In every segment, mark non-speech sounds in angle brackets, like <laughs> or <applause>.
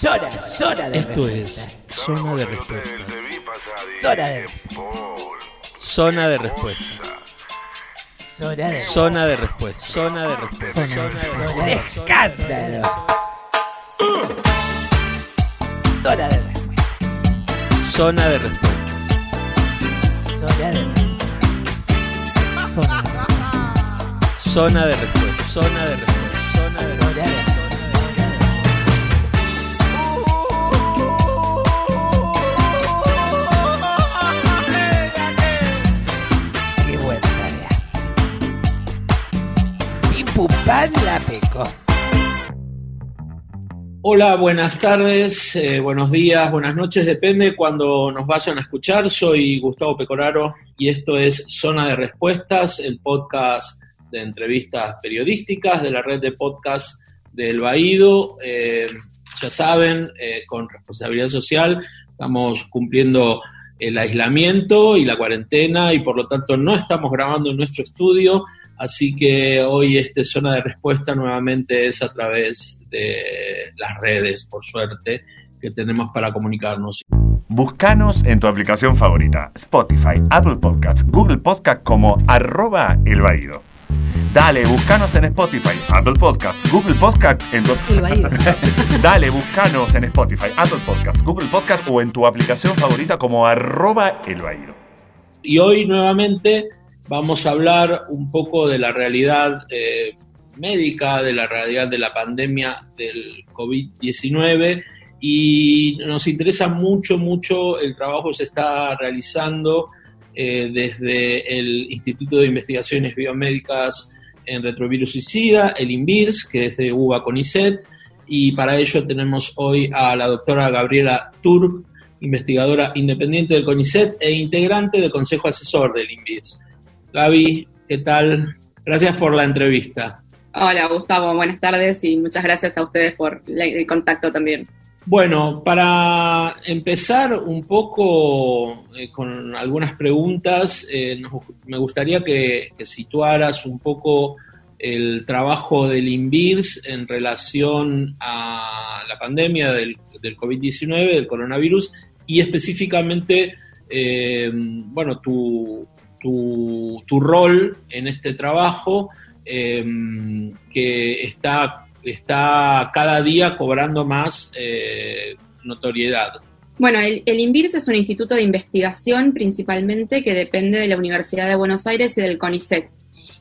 Zona, zona de Esto respuesta. es Zona de Respuestas. Zona de Zona de Respuestas. Zona de Zona de Respuestas. Zona de Respuestas. Zona, de zona de Respuestas. escándalo. Zona de respuesta. Zona de Respuestas. Zona de respuesta. Zona de Respuestas. Zona de Respuestas. Zona de Zona Hola, buenas tardes, eh, buenos días, buenas noches, depende cuando nos vayan a escuchar. Soy Gustavo Pecoraro y esto es Zona de Respuestas, el podcast de entrevistas periodísticas de la red de podcast del Baído. Eh, ya saben, eh, con responsabilidad social, estamos cumpliendo el aislamiento y la cuarentena y por lo tanto no estamos grabando en nuestro estudio. Así que hoy este zona de respuesta nuevamente es a través de las redes, por suerte, que tenemos para comunicarnos. Buscanos en tu aplicación favorita, Spotify, Apple Podcasts, Google Podcasts como arroba el Baído. Dale, buscanos en Spotify, Apple Podcasts, Google Podcasts, en tu... <laughs> Dale, buscanos en Spotify, Apple Podcasts, Google Podcasts o en tu aplicación favorita como arroba el Baído. Y hoy nuevamente vamos a hablar un poco de la realidad eh, médica, de la realidad de la pandemia del COVID-19 y nos interesa mucho, mucho el trabajo que se está realizando eh, desde el Instituto de Investigaciones Biomédicas en Retrovirus Suicida, el INVIRS, que es de UBA CONICET, y para ello tenemos hoy a la doctora Gabriela Turk, investigadora independiente del CONICET e integrante del Consejo Asesor del INVIRS. Gaby, ¿qué tal? Gracias por la entrevista. Hola Gustavo, buenas tardes y muchas gracias a ustedes por el contacto también. Bueno, para empezar un poco eh, con algunas preguntas, eh, nos- me gustaría que, que situaras un poco el trabajo del INVIRS en relación a la pandemia del, del COVID-19, del coronavirus, y específicamente, eh, bueno, tu, tu, rol en este trabajo eh, que está está cada día cobrando más eh, notoriedad. Bueno, el, el INVIRS es un instituto de investigación principalmente que depende de la Universidad de Buenos Aires y del CONICET.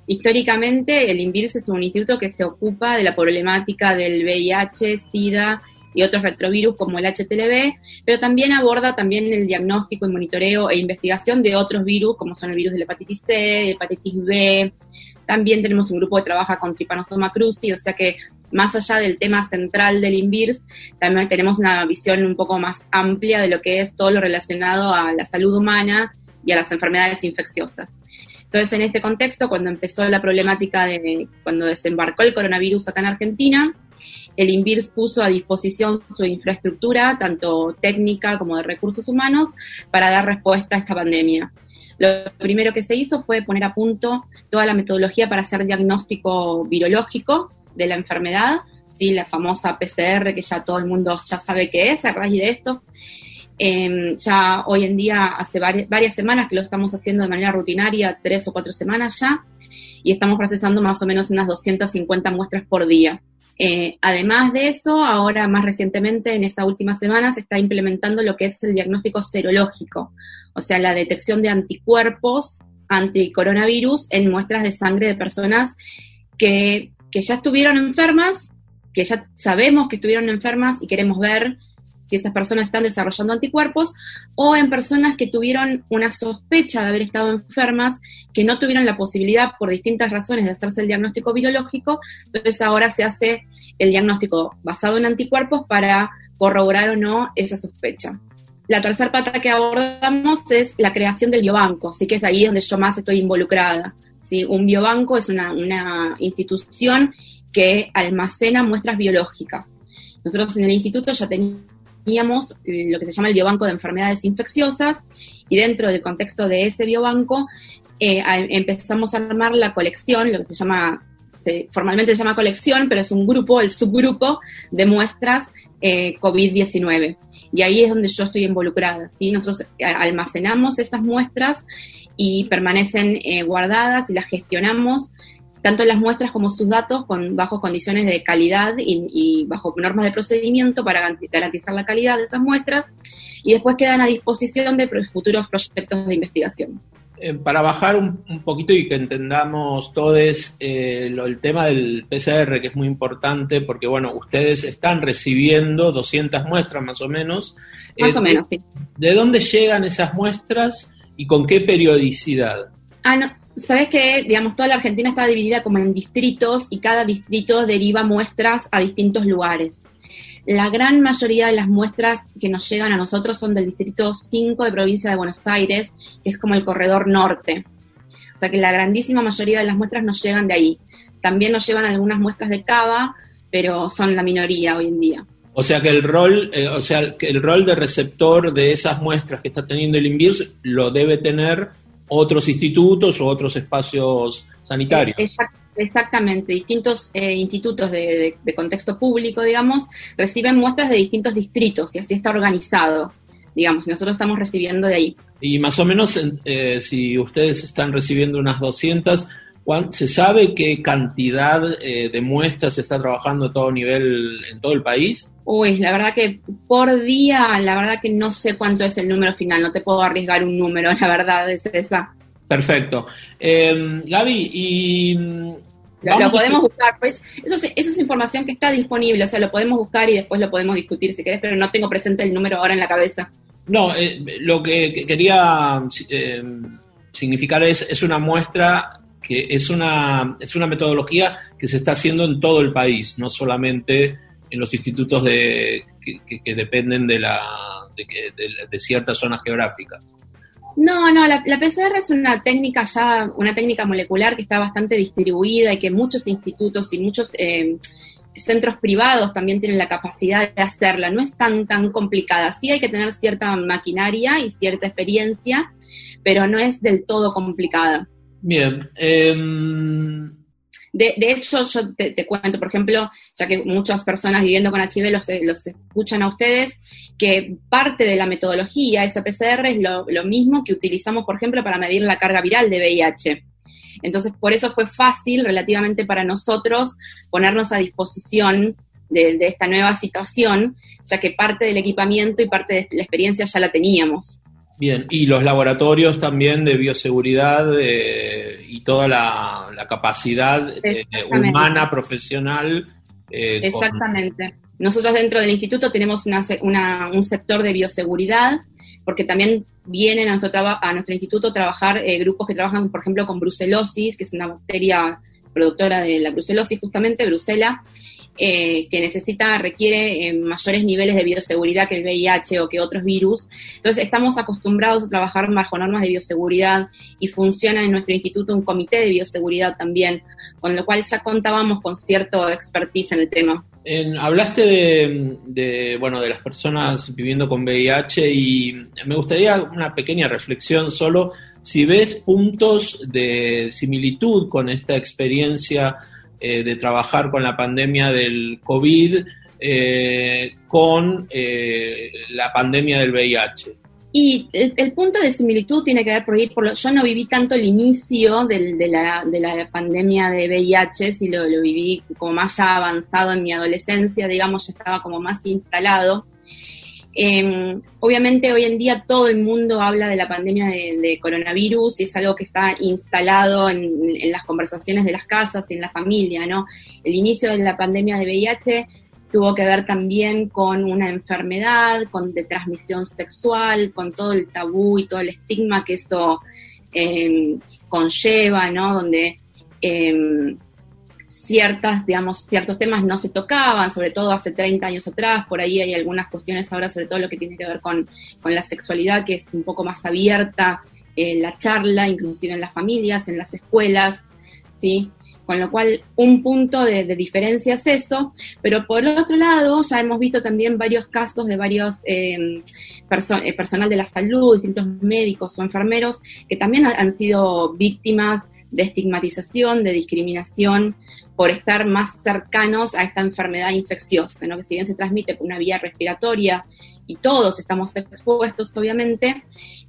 Históricamente, el INVIRS es un instituto que se ocupa de la problemática del VIH, SIDA y otros retrovirus como el HTLV, pero también aborda también el diagnóstico y monitoreo e investigación de otros virus como son el virus de la hepatitis C, hepatitis B. También tenemos un grupo que trabaja con Trypanosoma cruzi, o sea que más allá del tema central del INVIRS, también tenemos una visión un poco más amplia de lo que es todo lo relacionado a la salud humana y a las enfermedades infecciosas. Entonces, en este contexto, cuando empezó la problemática de cuando desembarcó el coronavirus acá en Argentina, el INVIRS puso a disposición su infraestructura, tanto técnica como de recursos humanos, para dar respuesta a esta pandemia. Lo primero que se hizo fue poner a punto toda la metodología para hacer diagnóstico virológico de la enfermedad, ¿sí? la famosa PCR que ya todo el mundo ya sabe qué es a raíz de esto. Eh, ya hoy en día, hace vari varias semanas que lo estamos haciendo de manera rutinaria, tres o cuatro semanas ya, y estamos procesando más o menos unas 250 muestras por día. Eh, además de eso, ahora más recientemente, en esta última semana, se está implementando lo que es el diagnóstico serológico, o sea, la detección de anticuerpos anticoronavirus en muestras de sangre de personas que, que ya estuvieron enfermas, que ya sabemos que estuvieron enfermas y queremos ver si esas personas están desarrollando anticuerpos, o en personas que tuvieron una sospecha de haber estado enfermas, que no tuvieron la posibilidad por distintas razones de hacerse el diagnóstico virológico, entonces ahora se hace el diagnóstico basado en anticuerpos para corroborar o no esa sospecha. La tercera pata que abordamos es la creación del biobanco, así que es ahí donde yo más estoy involucrada. ¿sí? Un biobanco es una, una institución que almacena muestras biológicas. Nosotros en el instituto ya teníamos lo que se llama el biobanco de enfermedades infecciosas y dentro del contexto de ese biobanco eh, empezamos a armar la colección, lo que se llama, se- formalmente se llama colección, pero es un grupo, el subgrupo de muestras eh, COVID-19. Y ahí es donde yo estoy involucrada. ¿sí? Nosotros eh, almacenamos esas muestras y permanecen eh, guardadas y las gestionamos, tanto las muestras como sus datos, con, bajo condiciones de calidad y, y bajo normas de procedimiento para garantizar la calidad de esas muestras, y después quedan a disposición de futuros proyectos de investigación. Eh, para bajar un, poquito y que entendamos todos eh, el tema del PCR, que es muy importante, porque bueno, ustedes están recibiendo 200 muestras más o menos. Más o eh, menos, sí. ¿De dónde llegan esas muestras y con qué periodicidad? Ah, no, sabes que, digamos, toda la Argentina está dividida como en distritos y cada distrito deriva muestras a distintos lugares. La gran mayoría de las muestras que nos llegan a nosotros son del Distrito 5 de provincia de Buenos Aires, que es como el corredor norte. O sea que la grandísima mayoría de las muestras nos llegan de ahí. También nos llevan algunas muestras de Cava, pero son la minoría hoy en día. O sea que el rol, eh, o sea que el rol de receptor de esas muestras que está teniendo el INVIRS lo debe tener otros institutos o otros espacios sanitarios. Exactamente, distintos eh, institutos de, contexto público, digamos, reciben muestras de distintos distritos y así está organizado, digamos, y nosotros estamos recibiendo de ahí. Y más o menos, eh, si ustedes están recibiendo unas 200, ¿se sabe qué cantidad eh, de muestras se está trabajando a todo nivel en todo el país? Uy, la verdad que por día, la verdad que no sé cuánto es el número final, no te puedo arriesgar un número, <laughs> la verdad es esa. Perfecto. Eh, Gaby, y... Lo, podemos buscar, pues eso es, eso es información que está disponible, o sea, lo podemos buscar y después lo podemos discutir si querés, pero no tengo presente el número ahora en la cabeza. No, eh, lo que quería eh, significar es, es una muestra que es una, es una metodología que se está haciendo en todo el país, no solamente en los institutos de, que, dependen de, la, de ciertas zonas geográficas. No, no, la, PCR es una técnica ya, una técnica molecular que está bastante distribuida y que muchos institutos y muchos eh, centros privados también tienen la capacidad de hacerla. No es tan, tan complicada. Sí hay que tener cierta maquinaria y cierta experiencia, pero no es del todo complicada. Bien. Em, de, hecho, yo te, cuento, por ejemplo, ya que muchas personas viviendo con HIV los, los escuchan a ustedes, que parte de la metodología PCR es lo, mismo que utilizamos, por ejemplo, para medir la carga viral de VIH. Entonces, por eso fue fácil relativamente para nosotros ponernos a disposición de, esta nueva situación, ya que parte del equipamiento y parte de la experiencia ya la teníamos. Bien, y los laboratorios también de bioseguridad eh, y toda la, capacidad eh, humana, profesional. Eh, Exactamente. Nosotros dentro del instituto tenemos un sector de bioseguridad, porque también vienen a nuestro, a nuestro instituto a trabajar grupos que trabajan, por ejemplo, con brucelosis, que es una bacteria productora de la brucelosis, justamente, brucela, eh, que necesita, requiere eh, mayores niveles de bioseguridad que el VIH o que otros virus. Entonces, estamos acostumbrados a trabajar bajo normas de bioseguridad y funciona en nuestro instituto un comité de bioseguridad también, con lo cual ya contábamos con cierto expertise en el tema. hablaste de, de, bueno, de las personas viviendo con VIH y me gustaría una pequeña reflexión solo si ves puntos de similitud con esta experiencia eh, de trabajar con la pandemia del COVID eh, con eh, la pandemia del VIH. Y el, punto de similitud tiene que ver por ahí, por yo no viví tanto el inicio de, la, de, la, pandemia de VIH, si lo, lo, viví como más ya avanzado en mi adolescencia, digamos, ya estaba como más instalado. Em, obviamente hoy en día todo el mundo habla de la pandemia de, coronavirus y es algo que está instalado en, las conversaciones de las casas y en la familia, ¿no? El inicio de la pandemia de VIH tuvo que ver también con una enfermedad, con de transmisión sexual, con todo el tabú y todo el estigma que eso em, conlleva, ¿no? Donde em, ciertas, digamos, ciertos temas no se tocaban, sobre todo hace 30 años atrás, por ahí hay algunas cuestiones ahora, sobre todo lo que tiene que ver con, la sexualidad, que es un poco más abierta eh, la charla, inclusive en las familias, en las escuelas, ¿sí? Con lo cual, un punto de, diferencia es eso, pero por otro lado, ya hemos visto también varios casos de varios eh, eh, personal de la salud, distintos médicos o enfermeros, que también han sido víctimas de estigmatización, de discriminación por estar más cercanos a esta enfermedad infecciosa, ¿no? que si bien se transmite por una vía respiratoria y todos estamos expuestos, obviamente,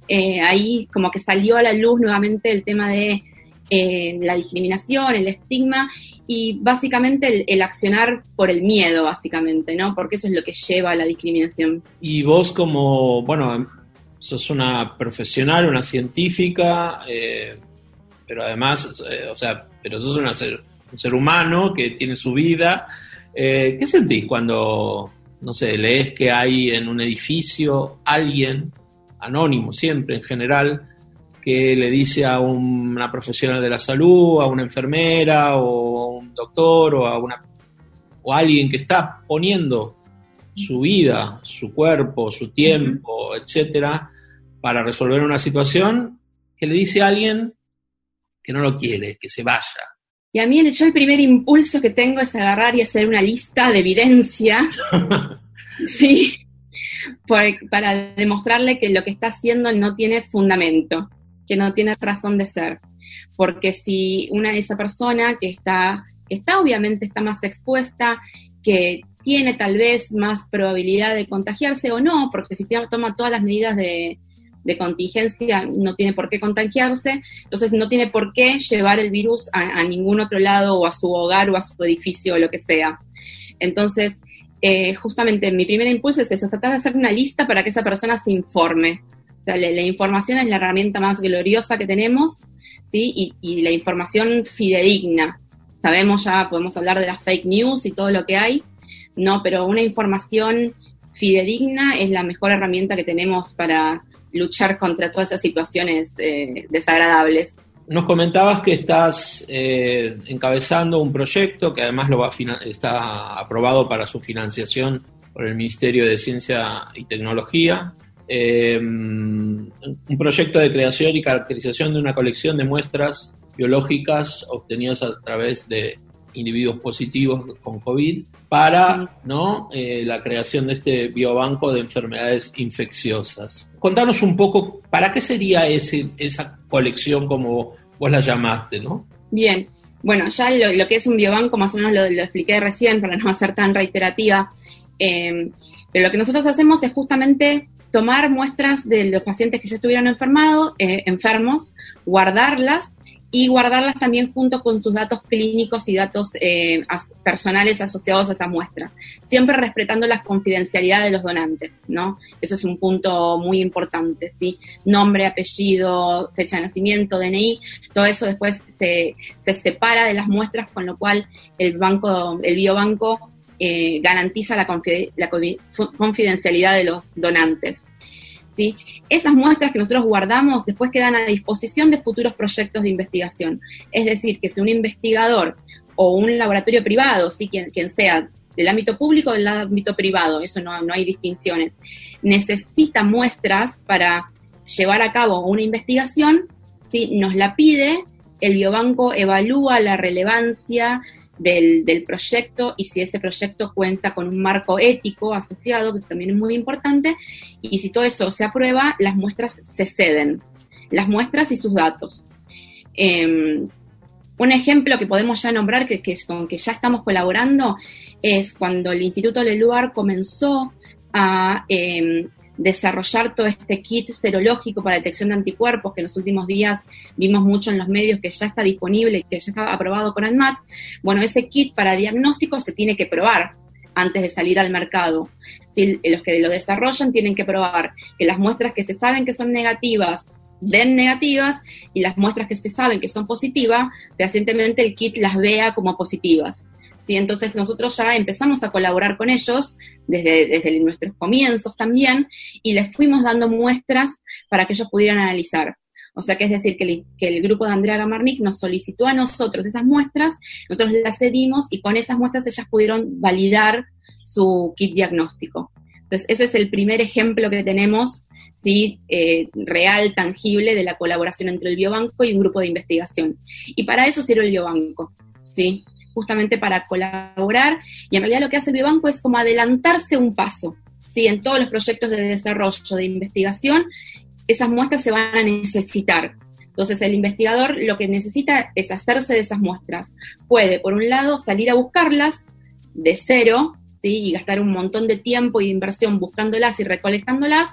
eh, ahí como que salió a la luz nuevamente el tema de eh, la discriminación, el estigma y básicamente el, accionar por el miedo, básicamente, ¿no? Porque eso es lo que lleva a la discriminación. Y vos como, bueno, sos una profesional, una científica, eh, pero además, o sea, pero sos una un ser humano que tiene su vida. ¿Qué sentís cuando, no sé, lees que hay en un edificio alguien anónimo siempre en general, que le dice a una profesional de la salud, a una enfermera o a un doctor o a una o alguien que está poniendo su vida, su cuerpo, su tiempo, etcétera, para resolver una situación, que le dice a alguien que no lo quiere, que se vaya. Y a mí yo el primer impulso que tengo es agarrar y hacer una lista de evidencia. <laughs> sí, para demostrarle que lo que está haciendo no tiene fundamento, que no tiene razón de ser. Porque si una de esa persona que está, que está obviamente está más expuesta, que tiene tal vez más probabilidad de contagiarse o no, porque si toma todas las medidas de, contingencia no tiene por qué contagiarse, entonces no tiene por qué llevar el virus a, ningún otro lado o a su hogar o a su edificio o lo que sea. Entonces, eh, justamente mi primer impulso es eso, tratar de hacer una lista para que esa persona se informe. la, información es la herramienta más gloriosa que tenemos, ¿sí? Y, la información fidedigna. Sabemos ya, podemos hablar de las fake news y todo lo que hay, no, pero una información fidedigna es la mejor herramienta que tenemos para luchar contra todas esas situaciones eh, desagradables. Nos comentabas que estás eh, encabezando un proyecto que además lo está aprobado para su financiación por el Ministerio de Ciencia y Tecnología. Eh, un proyecto de creación y caracterización de una colección de muestras biológicas obtenidas a través de individuos positivos con COVID para ¿no? Eh, la creación de este biobanco de enfermedades infecciosas. Contanos un poco, ¿para qué sería ese, esa colección como vos la llamaste? ¿no? Bien, bueno, ya lo, que es un biobanco más o menos lo, expliqué recién para no ser tan reiterativa, eh, pero lo que nosotros hacemos es justamente tomar muestras de los pacientes que ya estuvieron enfermados, eh, enfermos, guardarlas y guardarlas también junto con sus datos clínicos y datos eh, personales asociados a esa muestra, siempre respetando la confidencialidad de los donantes, ¿no? Eso es un punto muy importante, ¿sí? Nombre, apellido, fecha de nacimiento, DNI, todo eso después se, se separa de las muestras, con lo cual el banco, el biobanco eh, garantiza la, la confidencialidad de los donantes. Esas muestras que nosotros guardamos después quedan a disposición de futuros proyectos de investigación. Es decir, que si un investigador o un laboratorio privado, ¿sí? quien, sea, del ámbito público o del ámbito privado, eso no, no hay distinciones, necesita muestras para llevar a cabo una investigación, ¿sí? nos la pide, el biobanco evalúa la relevancia del, proyecto y si ese proyecto cuenta con un marco ético asociado, que también es muy importante, y si todo eso se aprueba, las muestras se ceden, las muestras y sus datos. Em, un ejemplo que podemos ya nombrar, que, que, con que ya estamos colaborando, es cuando el Instituto Leluar comenzó a em, desarrollar todo este kit serológico para detección de anticuerpos que en los últimos días vimos mucho en los medios que ya está disponible y que ya está aprobado con ANMAT, bueno, ese kit para diagnóstico se tiene que probar antes de salir al mercado. Si los que lo desarrollan tienen que probar que las muestras que se saben que son negativas den negativas y las muestras que se saben que son positivas, recientemente el kit las vea como positivas. ¿Sí? Entonces nosotros ya empezamos a colaborar con ellos desde, desde nuestros comienzos también y les fuimos dando muestras para que ellos pudieran analizar. O sea que es decir, que el, grupo de Andrea Gamarnik nos solicitó a nosotros esas muestras, nosotros las cedimos y con esas muestras ellas pudieron validar su kit diagnóstico. Entonces, ese es el primer ejemplo que tenemos, ¿sí? Eh, real, tangible, de la colaboración entre el biobanco y un grupo de investigación. Y para eso sirve el biobanco, ¿sí? Justamente para colaborar y en realidad lo que hace el Biobanco es como adelantarse un paso. ¿sí? En todos los proyectos de desarrollo, de investigación, esas muestras se van a necesitar. Entonces el investigador lo que necesita es hacerse de esas muestras. Puede, por un lado, salir a buscarlas de cero, ¿sí? y gastar un montón de tiempo y de inversión buscándolas y recolectándolas,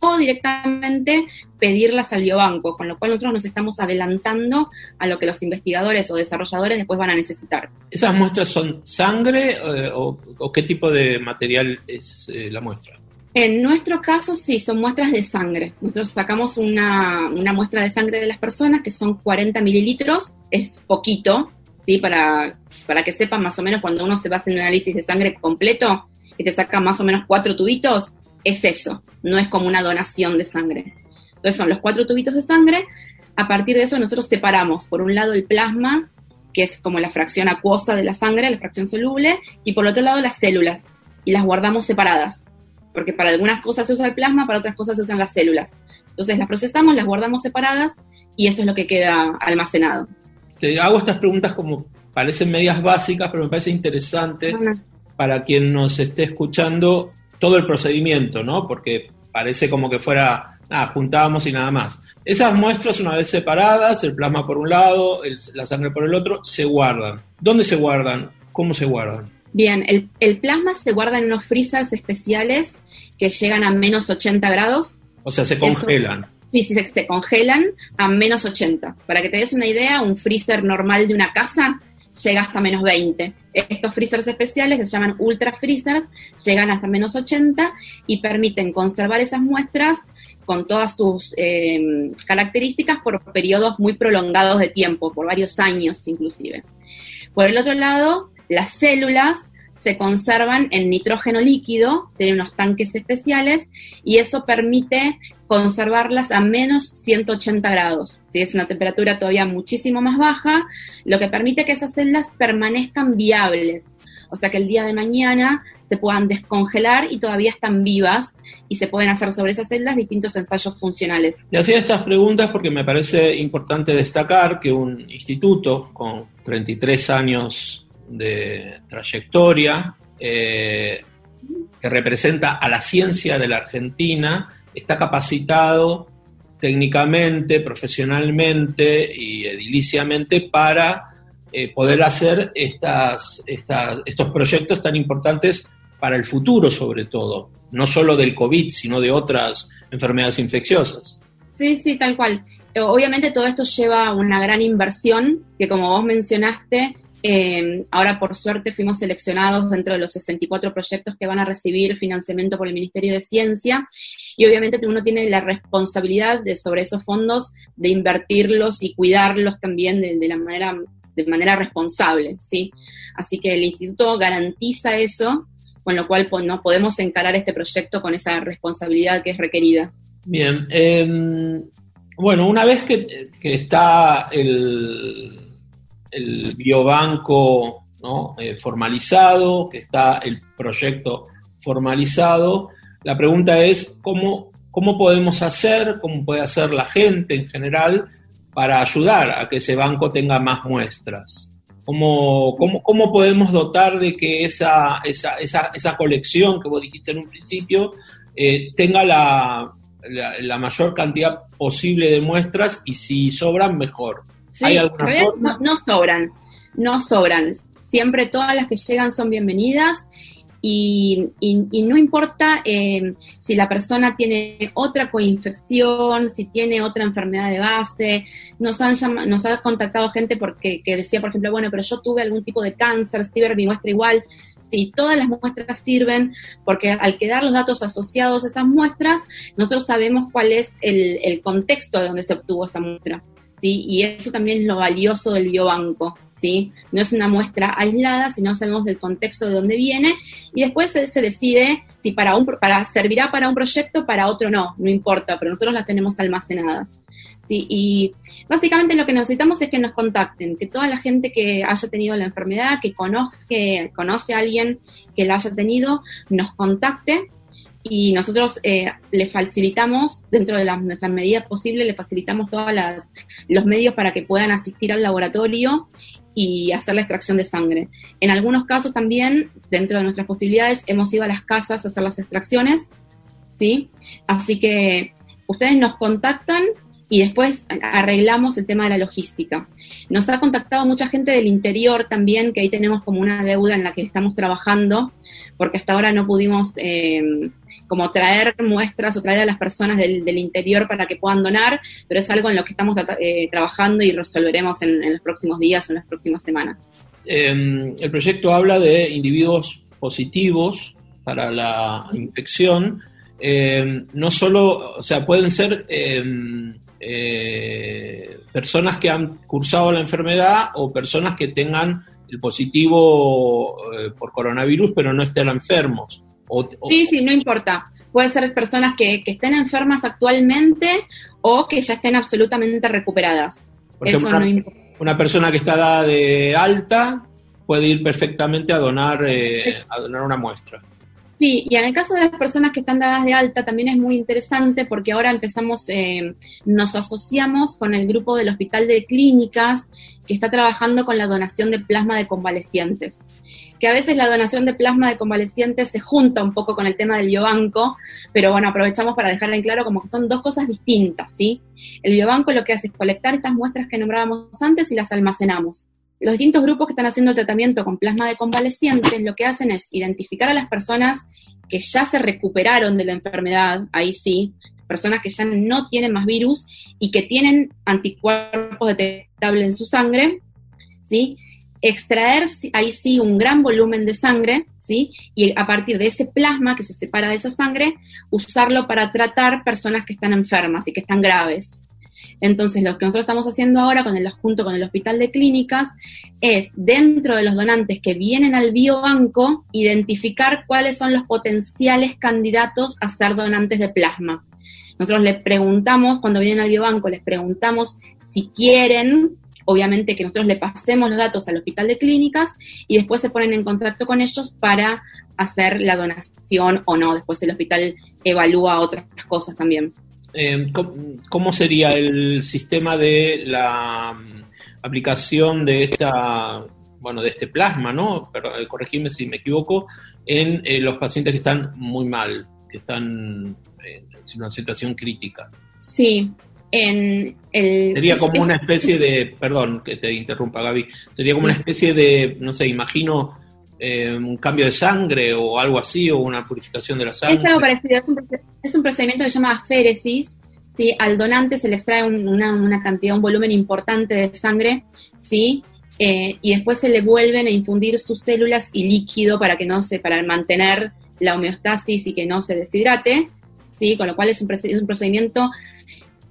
o directamente pedirlas al biobanco, con lo cual nosotros nos estamos adelantando a lo que los investigadores o desarrolladores después van a necesitar. ¿Esas muestras son sangre eh, o, o, qué tipo de material es eh, la muestra? En nuestro caso, sí, son muestras de sangre. Nosotros sacamos una, una, muestra de sangre de las personas que son 40 mililitros, es poquito, ¿sí? Para, para que sepan más o menos cuando uno se va a hacer un análisis de sangre completo, y te saca más o menos cuatro tubitos, es eso, no es como una donación de sangre. Entonces son los cuatro tubitos de sangre. A partir de eso nosotros separamos, por un lado el plasma, que es como la fracción acuosa de la sangre, la fracción soluble, y por otro lado las células, y las guardamos separadas porque para algunas cosas se usa el plasma, para otras cosas se usan las células. Entonces las procesamos, las guardamos separadas y eso es lo que queda almacenado. Te hago estas preguntas como parecen medias básicas, pero me parece interesante para quien nos esté escuchando todo el procedimiento, ¿no? Porque parece como que fuera, nada, juntábamos y nada más. Esas muestras, una vez separadas, el plasma por un lado, el, la sangre por el otro, se guardan. ¿Dónde se guardan? ¿Cómo se guardan? Bien, el, el, plasma se guarda en unos freezers especiales que llegan a menos 80 grados. O sea, se congelan. Eso, sí, sí, se, se, congelan a menos 80. Para que te des una idea, un freezer normal de una casa llega hasta menos 20. Estos freezers especiales, que se llaman ultra freezers, llegan hasta menos 80 y permiten conservar esas muestras con todas sus eh, características por periodos muy prolongados de tiempo, por varios años inclusive. Por el otro lado, las células se conservan en nitrógeno líquido, serían unos tanques especiales, y eso permite conservarlas a menos 180 grados. Si es una temperatura todavía muchísimo más baja, lo que permite que esas células permanezcan viables. O sea que el día de mañana se puedan descongelar y todavía están vivas y se pueden hacer sobre esas células distintos ensayos funcionales. Y hacía estas preguntas porque me parece importante destacar que un instituto con 33 años de trayectoria, eh, que representa a la ciencia de la Argentina, está capacitado técnicamente, profesionalmente y ediliciamente para eh, poder hacer estas, estos proyectos tan importantes para el futuro sobre todo, no solo del COVID, sino de otras enfermedades infecciosas. Sí, sí, tal cual. Obviamente todo esto lleva una gran inversión que como vos mencionaste, eh, ahora, por suerte, fuimos seleccionados dentro de los 64 proyectos que van a recibir financiamiento por el Ministerio de Ciencia y obviamente uno tiene la responsabilidad de sobre esos fondos de invertirlos y cuidarlos también de, la manera de manera responsable, ¿sí? Así que el instituto garantiza eso, con lo cual pues, no podemos encarar este proyecto con esa responsabilidad que es requerida. Bien, eh, bueno, una vez que está el, el biobanco eh, formalizado, que está el proyecto formalizado. La pregunta es cómo, cómo podemos hacer, cómo puede hacer la gente en general para ayudar a que ese banco tenga más muestras. ¿Cómo, cómo, cómo podemos dotar de que esa, esa, esa, esa, colección que vos dijiste en un principio eh, tenga la, la, la mayor cantidad posible de muestras y si sobran, mejor? Sí, no, no, sobran, no sobran. Siempre todas las que llegan son bienvenidas y, y, y no importa eh, si la persona tiene otra coinfección, si tiene otra enfermedad de base. Nos han, nos ha contactado gente porque que decía, por ejemplo, bueno, pero yo tuve algún tipo de cáncer, ver mi muestra igual. Sí, todas las muestras sirven porque al quedar los datos asociados a esas muestras, nosotros sabemos cuál es el, el contexto de donde se obtuvo esa muestra. ¿Sí? Y eso también es lo valioso del biobanco, ¿sí? No es una muestra aislada, sino sabemos del contexto de dónde viene y después se, se decide si para un para servirá para un proyecto, para otro no, no importa, pero nosotros las tenemos almacenadas. Sí, y básicamente lo que necesitamos es que nos contacten, que toda la gente que haya tenido la enfermedad, que conozca, que conoce a alguien que la haya tenido, nos contacte y nosotros eh, le facilitamos, dentro de nuestras medidas posibles, le facilitamos todos los medios para que puedan asistir al laboratorio y hacer la extracción de sangre. En algunos casos también, dentro de nuestras posibilidades, hemos ido a las casas a hacer las extracciones, ¿sí? Así que ustedes nos contactan y después arreglamos el tema de la logística. Nos ha contactado mucha gente del interior también, que ahí tenemos como una deuda en la que estamos trabajando, porque hasta ahora no pudimos eh, como traer muestras o traer a las personas del, interior para que puedan donar, pero es algo en lo que estamos eh, trabajando y resolveremos en, los próximos días o en las próximas semanas. Em, el proyecto habla de individuos positivos para la infección, em, no solo, o sea, pueden ser em, eh, personas que han cursado la enfermedad o personas que tengan el positivo eh, por coronavirus pero no estén enfermos. Sí, sí, no importa. Puede ser personas que, estén enfermas actualmente o que ya estén absolutamente recuperadas. Eso una, no importa. Una persona que está de alta puede ir perfectamente a donar, eh, a donar una muestra. Sí, y en el caso de las personas que están dadas de alta también es muy interesante porque ahora empezamos, eh, nos asociamos con el grupo del Hospital de Clínicas que está trabajando con la donación de plasma de convalecientes. Que a veces la donación de plasma de convalecientes se junta un poco con el tema del biobanco, pero bueno, aprovechamos para dejar en claro como que son dos cosas distintas, ¿sí? El biobanco lo que hace es colectar estas muestras que nombrábamos antes y las almacenamos los distintos grupos que están haciendo tratamiento con plasma de convalecientes lo que hacen es identificar a las personas que ya se recuperaron de la enfermedad, ahí sí, personas que ya no tienen más virus y que tienen anticuerpos detectables en su sangre, ¿sí? Extraer ahí sí un gran volumen de sangre, ¿sí? Y a partir de ese plasma que se separa de esa sangre, usarlo para tratar personas que están enfermas y que están graves. Entonces, lo que nosotros estamos haciendo ahora con el, junto con el Hospital de Clínicas es, dentro de los donantes que vienen al biobanco, identificar cuáles son los potenciales candidatos a ser donantes de plasma. Nosotros les preguntamos, cuando vienen al biobanco, les preguntamos si quieren, obviamente que nosotros le pasemos los datos al Hospital de Clínicas y después se ponen en contacto con ellos para hacer la donación o no. Después el hospital evalúa otras cosas también. Eh, ¿cómo sería el sistema de la mm, aplicación de esta bueno, de este plasma, ¿no? Pero, eh, corregime si me equivoco, en eh, los pacientes que están muy mal, que están en una situación crítica. Sí, en el... Sería como una especie de, perdón que te interrumpa Gaby, sería como una especie de, no sé, imagino eh, un cambio de sangre o algo así, o una purificación de la sangre. Es algo parecido, es un, procedimiento que se llama aféresis, ¿sí? al donante se le extrae una, cantidad, un volumen importante de sangre, ¿sí? Eh, y después se le vuelven a infundir sus células y líquido para que no se, para mantener la homeostasis y que no se deshidrate, ¿sí? Con lo cual es un, un procedimiento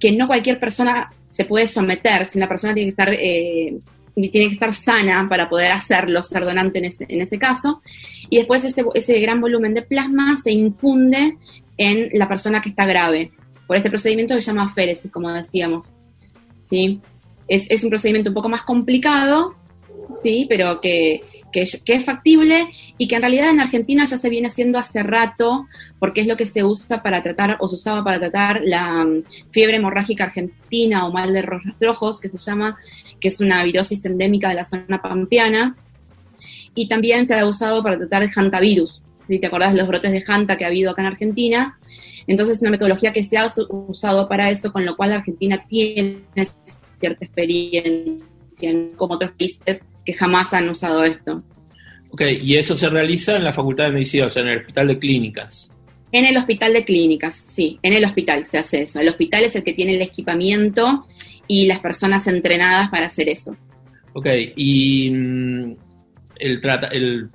que no cualquier persona se puede someter, si la persona tiene que estar eh, tiene que estar sana para poder hacerlo, ser donante en ese, en ese caso. Y después ese, ese gran volumen de plasma se infunde en la persona que está grave, por este procedimiento que se llama féresis, como decíamos. ¿Sí? Es, es un procedimiento un poco más complicado, sí, pero que, que, es factible y que en realidad en Argentina ya se viene haciendo hace rato, porque es lo que se usa para tratar, o se usaba para tratar la mm, fiebre hemorrágica argentina o mal de rojos, que se llama, que es una virosis endémica de la zona pampeana, y también se ha usado para tratar el hantavirus, si te acordás de los brotes de hanta que ha habido acá en Argentina. Entonces, es una metodología que se ha usado para eso, con lo cual Argentina tiene cierta experiencia en como otros países que jamás han usado esto. Ok, y eso se realiza en la Facultad de Medicina, o sea, en el Hospital de Clínicas. En el Hospital de Clínicas, sí, en el hospital se hace eso. El hospital es el que tiene el equipamiento y las personas entrenadas para hacer eso. Ok, y mm, el, trata, el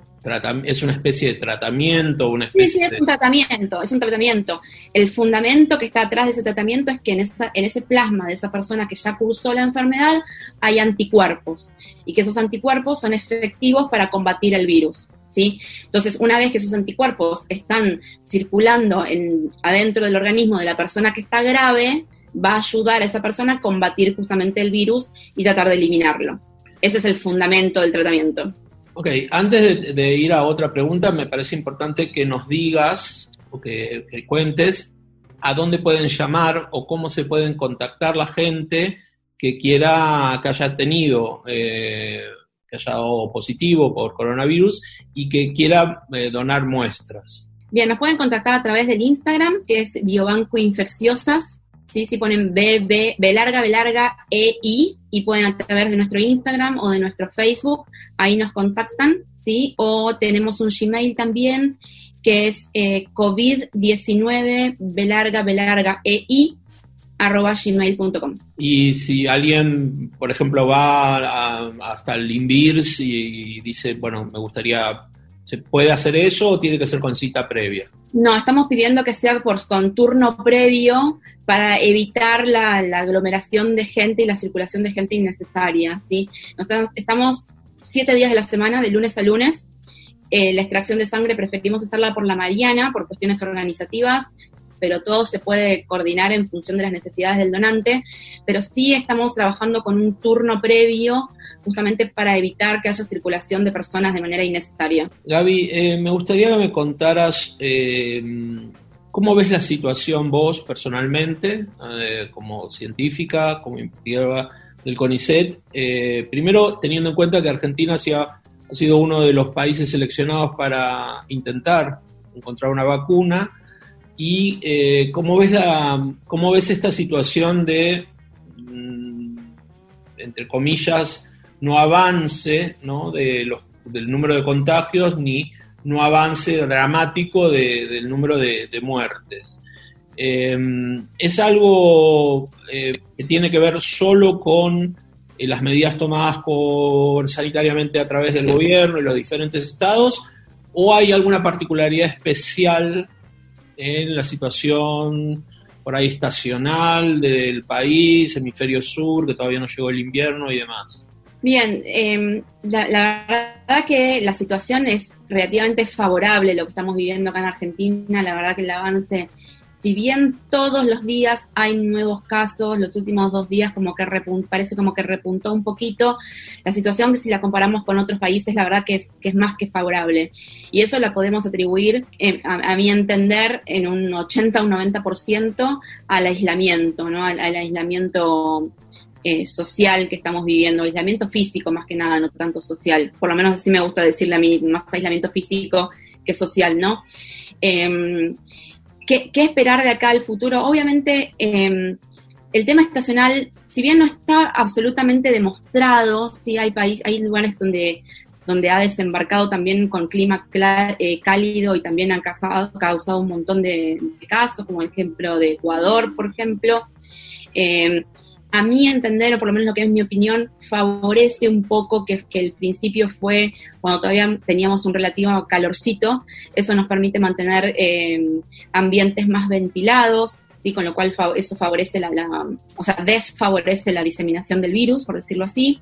es una especie de tratamiento, una especie sí, sí, es un tratamiento, es un tratamiento. El fundamento que está atrás de ese tratamiento es que en, esa, en ese plasma de esa persona que ya cursó la enfermedad hay anticuerpos y que esos anticuerpos son efectivos para combatir el virus. ¿Sí? Entonces, una vez que esos anticuerpos están circulando en, adentro del organismo de la persona que está grave, va a ayudar a esa persona a combatir justamente el virus y tratar de eliminarlo. Ese es el fundamento del tratamiento. Ok, antes de, ir a otra pregunta, me parece importante que nos digas o que, cuentes a dónde pueden llamar o cómo se pueden contactar la gente que quiera, que haya tenido, eh, que haya dado positivo por coronavirus y que quiera eh, donar muestras. Bien, nos pueden contactar a través del Instagram, que es Biobanco Infecciosas, ¿sí? Si ponen B, B, B larga, B larga, E, I, y pueden a través de nuestro Instagram o de nuestro Facebook, ahí nos contactan, ¿sí? O tenemos un Gmail también, que es eh, COVID-19, B larga, B larga, E, I, arroba gmail.com. Y si alguien, por ejemplo, va hasta el Invirs y, dice, bueno, me gustaría, ¿se puede hacer eso o tiene que ser con cita previa? No, estamos pidiendo que sea por con turno previo para evitar la, aglomeración de gente y la circulación de gente innecesaria, ¿sí? Nos estamos- estamos siete días de la semana, de lunes a lunes. Eh, la extracción de sangre preferimos hacerla por la mañana, por cuestiones organizativas, pero todo se puede coordinar en función de las necesidades del donante, pero sí estamos trabajando con un turno previo justamente para evitar que haya circulación de personas de manera innecesaria. Gaby, eh, me gustaría que me contaras eh, cómo ves la situación vos personalmente, eh, como científica, como investigadora del CONICET. Eh, primero, teniendo en cuenta que Argentina ha sido, ha sido uno de los países seleccionados para intentar encontrar una vacuna. ¿Y eh, cómo, ves la, cómo ves esta situación de, mm, entre comillas, no avance ¿no? Del número de contagios ni no avance dramático de- del número de, muertes? Eh, ¿Es algo eh, que tiene que ver solo con eh, las medidas tomadas por, sanitariamente a través del gobierno y los diferentes estados? ¿O hay alguna particularidad especial en la situación por ahí estacional del país, hemisferio sur, que todavía no llegó el invierno y demás? Bien, eh, la, la verdad que la situación es relativamente favorable lo que estamos viviendo acá en Argentina. La verdad que el avance, si bien todos los días hay nuevos casos, los últimos dos días como que parece como que repuntó un poquito, la situación que si la comparamos con otros países, la verdad que es, que es más que favorable. Y eso la podemos atribuir, eh, a, mi entender, en un 80 o un 90% al aislamiento, ¿no? Al, aislamiento eh, social que estamos viviendo, aislamiento físico más que nada, no tanto social. Por lo menos así me gusta decirle a mí, más aislamiento físico que social, ¿no? Eh, ¿qué, esperar de acá al futuro? Obviamente, eh, el tema estacional, si bien no está absolutamente demostrado, sí hay, país, hay lugares donde donde ha desembarcado también con clima eh, cálido y también ha causado, causado un montón de, de casos, como el ejemplo de Ecuador, por ejemplo. Eh, a mi entender, o por lo menos lo que es mi opinión, favorece un poco que, el principio fue cuando todavía teníamos un relativo calorcito, eso nos permite mantener eh, ambientes más ventilados, ¿sí? con lo cual eso favorece la, la- o sea, desfavorece la diseminación del virus, por decirlo así,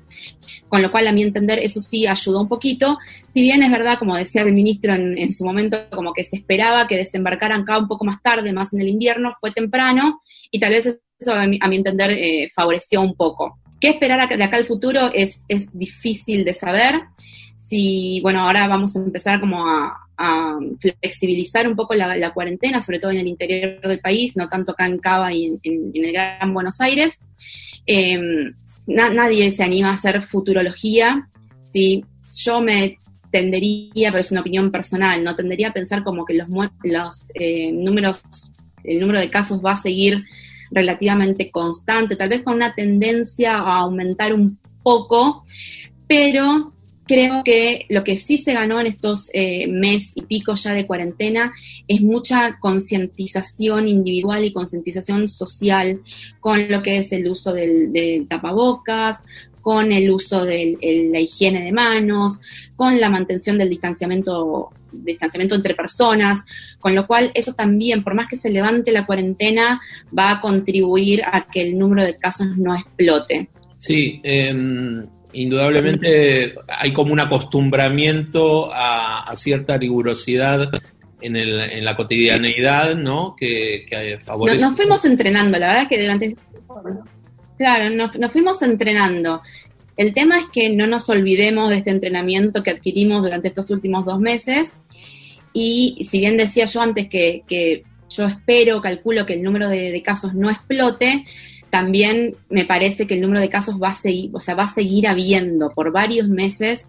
con lo cual a mi entender eso sí ayudó un poquito, si bien es verdad, como decía el ministro en, en su momento, como que se esperaba que desembarcaran acá un poco más tarde, más en el invierno, fue temprano, y tal vez eso a mi, a mi entender eh, favoreció un poco. ¿Qué esperar de acá al futuro? Es, es difícil de saber. Si, bueno, ahora vamos a empezar como a, flexibilizar un poco la, cuarentena, sobre todo en el interior del país, no tanto acá en Cava y en, el Gran Buenos Aires. Na- nadie se anima a hacer futurología. Si yo me tendería, pero es una opinión personal, no tendería a pensar como que los, los eh, números, el número de casos va a seguir relativamente constante, tal vez con una tendencia a aumentar un poco, pero creo que lo que sí se ganó en estos eh, mes y pico ya de cuarentena es mucha concientización individual y concientización social con lo que es el uso del, del tapabocas, con el uso de la higiene de manos, con la mantención del distanciamiento, distanciamiento entre personas, con lo cual eso también, por más que se levante la cuarentena, va a contribuir a que el número de casos no explote. Sí, eh, indudablemente hay como un acostumbramiento a, a cierta rigurosidad en, el, en, la cotidianeidad, ¿no? Que, que favorece. Nos, nos, fuimos entrenando, la verdad que durante. Claro, nos, nos, fuimos entrenando. El tema es que no nos olvidemos de este entrenamiento que adquirimos durante estos últimos dos meses. Y si bien decía yo antes que, yo espero, calculo que el número de, de casos no explote, también me parece que el número de casos va a seguir, o sea, va a seguir habiendo por varios meses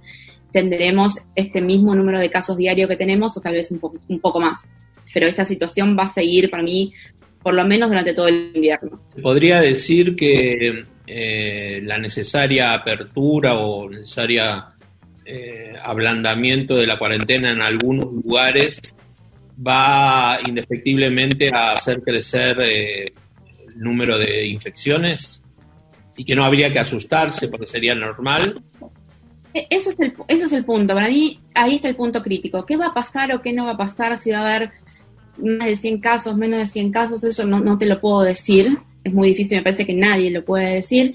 tendremos este mismo número de casos diario que tenemos o tal vez un, po un poco más. Pero esta situación va a seguir para mí por lo menos durante todo el invierno. Podría decir que eh, la necesaria apertura o necesaria eh, ablandamiento de la cuarentena en algunos lugares va indefectiblemente a hacer crecer eh, el número de infecciones y que no habría que asustarse porque sería normal. E, eso es, el, eso es el punto. Para mí, ahí está el punto crítico. ¿Qué va a pasar o qué no va a pasar? Si va a haber más de 100 casos, menos de 100 casos, eso no, te lo puedo decir. Es muy difícil, me parece que nadie lo puede decir.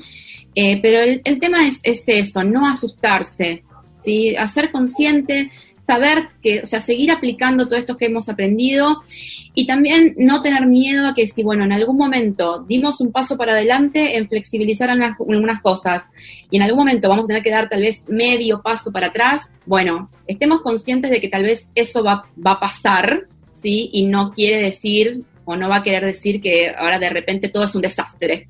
Eh, pero el, tema es, eso, no asustarse, ¿sí? Hacer consciente saber que, o sea, seguir aplicando todo esto que hemos aprendido y también no tener miedo a que si, bueno, en algún momento dimos un paso para adelante en flexibilizar algunas cosas y en algún momento vamos a tener que dar tal vez medio paso para atrás, bueno, estemos conscientes de que tal vez eso va, va a pasar, ¿sí? Y no quiere decir o no va a querer decir que ahora de repente todo es un desastre,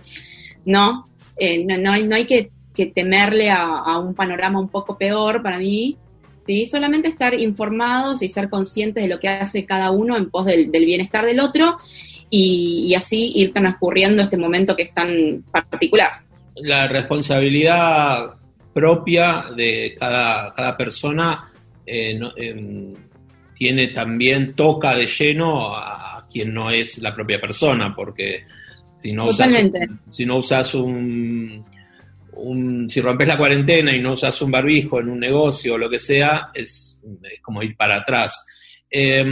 ¿no? Eh, no, no, no hay que, que temerle a, a un panorama un poco peor para mí, ¿sí? Solamente estar informados y ser conscientes de lo que hace cada uno en pos del, del bienestar del otro y, y, así ir transcurriendo este momento que es tan particular. La responsabilidad propia de cada, cada persona eh, no, eh, tiene también, toca de lleno a quien no es la propia persona, porque si no usas, si no usas un si rompes la cuarentena y no usas un barbijo en un negocio o lo que sea, es, como ir para atrás. Eh,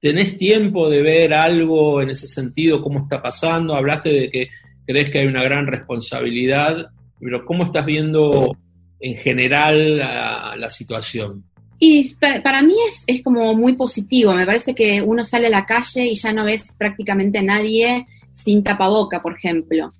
¿Tenés tiempo de ver algo en ese sentido? ¿Cómo está pasando? Hablaste de que crees que hay una gran responsabilidad, pero ¿cómo estás viendo en general la, la situación? Y para mí es, es, como muy positivo. Me parece que uno sale a la calle y ya no ves prácticamente a nadie sin tapaboca, por ejemplo.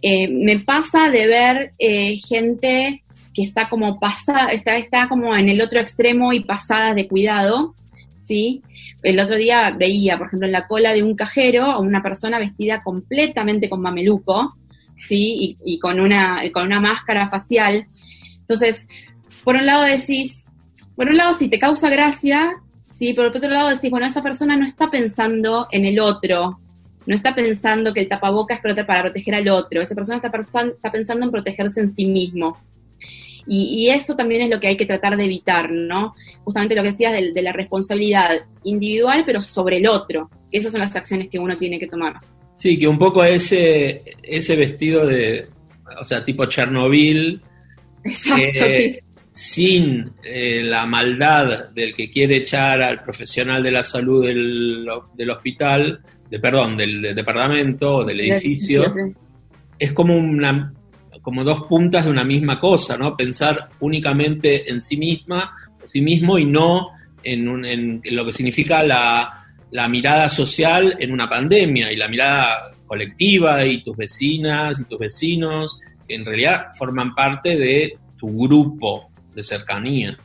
Eh, me pasa de ver eh, gente que está como pasada, está, está como en el otro extremo y pasada de cuidado, ¿sí? El otro día veía, por ejemplo, en la cola de un cajero a una persona vestida completamente con mameluco, ¿sí? Y, con, una, con una máscara facial. Entonces, por un lado decís, por un lado si te causa gracia, ¿sí? Por otro lado decís, bueno, esa persona no está pensando en el otro, no está pensando que el tapaboca es para proteger al otro, esa persona está, está pensando en protegerse en sí mismo. Y, y, eso también es lo que hay que tratar de evitar, ¿no? Justamente lo que decías de, de, la responsabilidad individual, pero sobre el otro. Esas son las acciones que uno tiene que tomar. Sí, que un poco ese, ese vestido de, o sea, tipo Chernobyl, Exacto, eh, sí. sin eh, la maldad del que quiere echar al profesional de la salud del, del hospital, de, perdón, del, del departamento, del edificio, sí, es como una como dos puntas de una misma cosa, ¿no? Pensar únicamente en sí misma, sí mismo y no en, un, en, en lo que significa la, la, mirada social en una pandemia y la mirada colectiva y tus vecinas y tus vecinos, que en realidad forman parte de tu grupo de cercanía.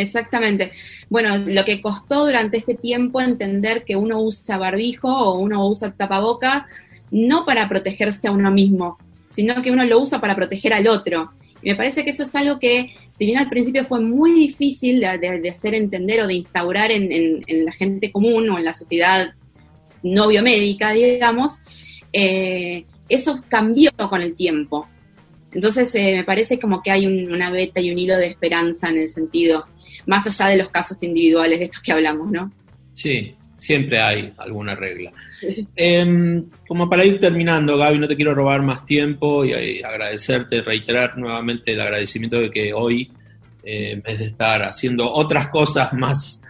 Exactamente. Bueno, lo que costó durante este tiempo entender que uno usa barbijo o uno usa tapabocas no para protegerse a uno mismo, sino que uno lo usa para proteger al otro. Y me parece que eso es algo que, si bien al principio fue muy difícil de, hacer entender o de instaurar en, en, en, la gente común o en la sociedad no biomédica, digamos, eh, eso cambió con el tiempo. Entonces eh, me parece como que hay un, una beta y un hilo de esperanza en el sentido, más allá de los casos individuales de estos que hablamos, ¿no? Sí, siempre hay alguna regla. Eh, como para ir terminando, Gaby, no te quiero robar más tiempo y, y agradecerte, reiterar nuevamente el agradecimiento de que hoy, eh, en vez de estar haciendo otras cosas más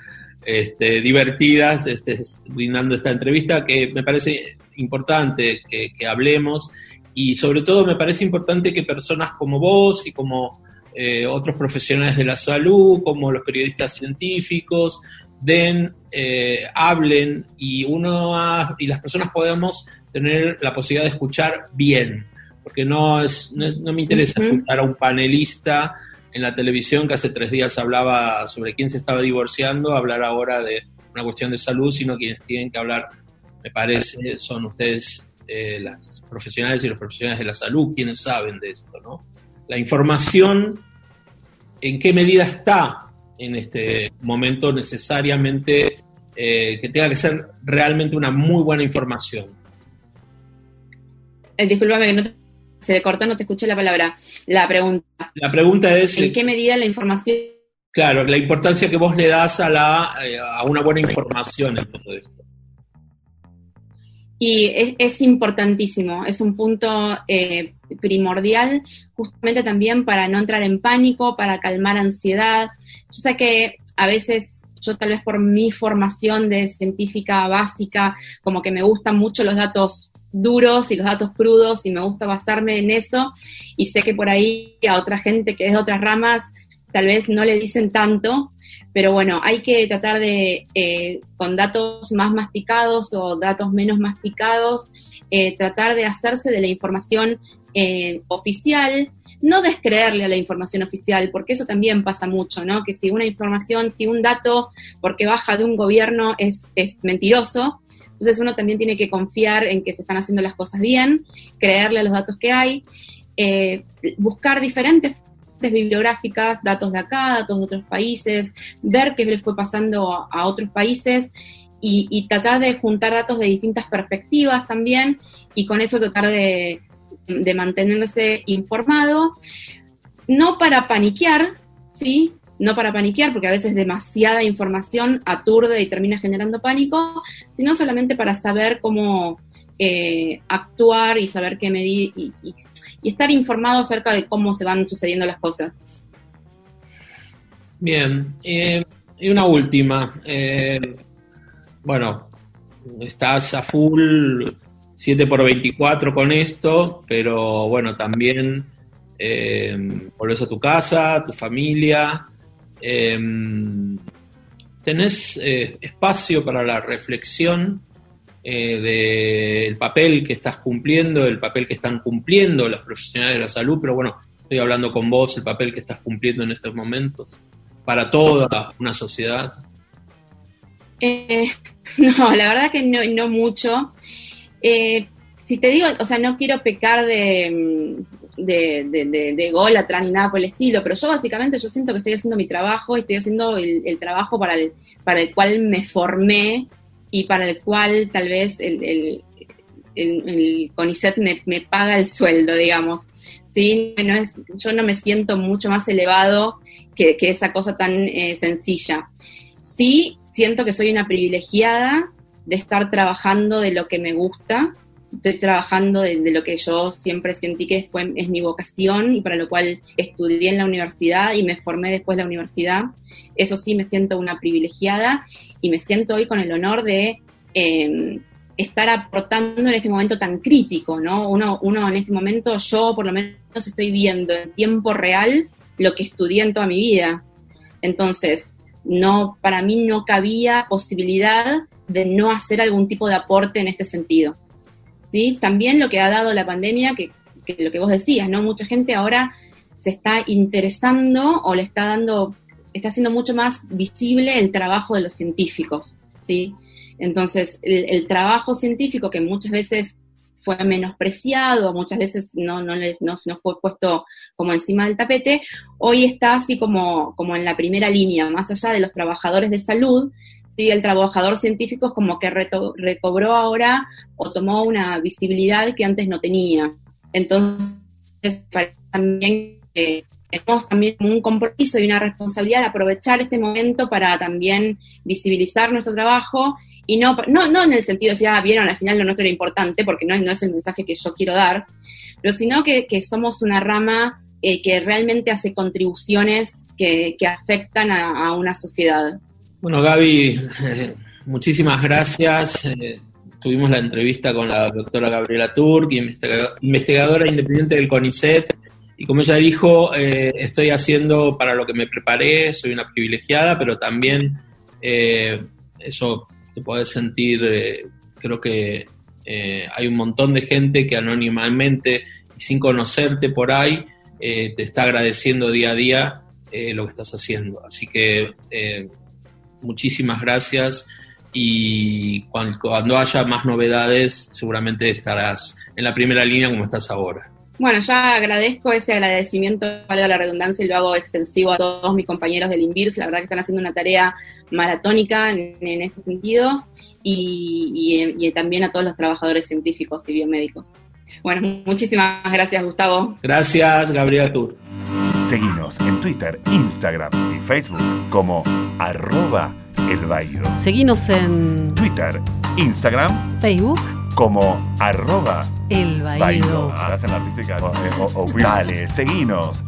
este, divertidas, este, brindando esta entrevista, que me parece importante que hablemos y sobre todo me parece importante que personas como vos y como eh, otros profesionales de la salud, como los periodistas científicos, den, eh, hablen y uno ha, y las personas podemos tener la posibilidad de escuchar bien, porque no es, no, es, no me interesa uh -huh. escuchar a un panelista en la televisión que hace tres días hablaba sobre quién se estaba divorciando, hablar ahora de una cuestión de salud, sino quienes tienen que hablar, me parece, son ustedes eh, las profesionales y los profesionales de la salud quienes saben de esto, ¿no? La información, ¿en qué medida está en este momento necesariamente eh, que tenga que ser realmente una muy buena información? Eh, discúlpame que no te- se cortó, no te escuché la palabra. La pregunta. La pregunta es, ¿En qué medida la información claro, la importancia que vos le das a, la, eh, a una buena información en todo esto. Y es, importantísimo, es un punto eh, primordial justamente también para no entrar en pánico, para calmar ansiedad. Yo sé que a veces yo tal vez por mi formación de científica básica, como que me gustan mucho los datos duros y los datos crudos y me gusta basarme en eso y sé que por ahí a otra gente que es de otras ramas tal vez no le dicen tanto, pero bueno, hay que tratar de, eh, con datos más masticados o datos menos masticados, eh, tratar de hacerse de la información eh, oficial, no descreerle a la información oficial, porque eso también pasa mucho, ¿no? Que si una información, si un dato, porque baja de un gobierno, es, es mentiroso, entonces uno también tiene que confiar en que se están haciendo las cosas bien, creerle a los datos que hay, eh, buscar diferentes bibliográficas, datos de acá, datos de otros países, ver qué les fue pasando a, otros países y, tratar de juntar datos de distintas perspectivas también y con eso tratar de, de mantenerse informado, no para paniquear, ¿sí? No para paniquear, porque a veces demasiada información aturde y termina generando pánico, sino solamente para saber cómo eh, actuar y saber qué medir y, y estar informado acerca de cómo se van sucediendo las cosas. Bien, eh, y una última. Eh, bueno, estás a full 7 por 24 con esto, pero bueno, también eh, volvés a tu casa, tu familia. eh, tenés eh, espacio para la reflexión eh, del papel que estás cumpliendo, el papel que están cumpliendo los profesionales de la salud, pero bueno, estoy hablando con vos, el papel que estás cumpliendo en estos momentos para toda una sociedad. Eh, <laughs> no, la verdad que no, mucho. Eh, si te digo, o sea, no quiero pecar de, de, de, de, gólatra ni nada por el estilo, pero yo básicamente yo siento que estoy haciendo mi trabajo estoy haciendo el, el trabajo para el, para el cual me formé y para el cual tal vez el, el, CONICET me, me, paga el sueldo, digamos. ¿sí? No es, yo no me siento mucho más elevado que, que esa cosa tan eh, sencilla. Sí, siento que soy una privilegiada de estar trabajando de lo que me gusta, estoy trabajando de, de, lo que yo siempre sentí que fue, es mi vocación y para lo cual estudié en la universidad y me formé después de la universidad. Eso sí, me siento una privilegiada y me siento hoy con el honor de eh, estar aportando en este momento tan crítico, ¿no? Uno, uno en este momento, yo por lo menos estoy viendo en tiempo real lo que estudié en toda mi vida. Entonces, no, para mí no cabía posibilidad de no hacer algún tipo de aporte en este sentido. ¿Sí? También lo que ha dado la pandemia, que, lo que vos decías, ¿no? Mucha gente ahora se está interesando o le está dando, está haciendo mucho más visible el trabajo de los científicos, ¿sí? Entonces, el, el trabajo científico que muchas veces fue menospreciado, muchas veces no, no, no, no, fue puesto como encima del tapete, hoy está así como, como en la primera línea, más allá de los trabajadores de salud, ¿sí? el trabajador científico es como que recobró ahora o tomó una visibilidad que antes no tenía. Entonces, también que tenemos también un compromiso y una responsabilidad de aprovechar este momento para también visibilizar nuestro trabajo y no, no, no en el sentido de decir, ah, vieron, al final lo nuestro era importante, porque no es, no es el mensaje que yo quiero dar, pero sino que, somos una rama eh, que realmente hace contribuciones que, que afectan a, una sociedad. Bueno, Gaby, <laughs> muchísimas gracias. Eh, tuvimos la entrevista con la doctora Gabriela Turk, investigadora independiente del CONICET, y como ella dijo, eh, estoy haciendo para lo que me preparé, soy una privilegiada, pero también eh, eso te puedes sentir, creo que hay un montón de gente que anónimamente y sin conocerte por ahí te está agradeciendo día a día lo que estás haciendo. Así que muchísimas gracias y cuando, haya más novedades seguramente estarás en la primera línea como estás ahora. Bueno, ya agradezco ese agradecimiento, valga la redundancia, y lo hago extensivo a todos mis compañeros del INVIRS. La verdad que están haciendo una tarea maratónica en, ese sentido y, y, también a todos los trabajadores científicos y biomédicos. Bueno, muchísimas gracias, Gustavo. Gracias, Gabriela Tur. Seguinos en Twitter, Instagram y Facebook como arroba elbaído. Seguinos en Twitter, Instagram, Facebook como arroba el baído. Hacen artística. O, o, <laughs> seguinos